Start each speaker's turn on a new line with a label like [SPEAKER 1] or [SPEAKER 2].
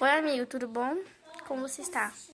[SPEAKER 1] Oi, amigo, tudo bom? Como você está?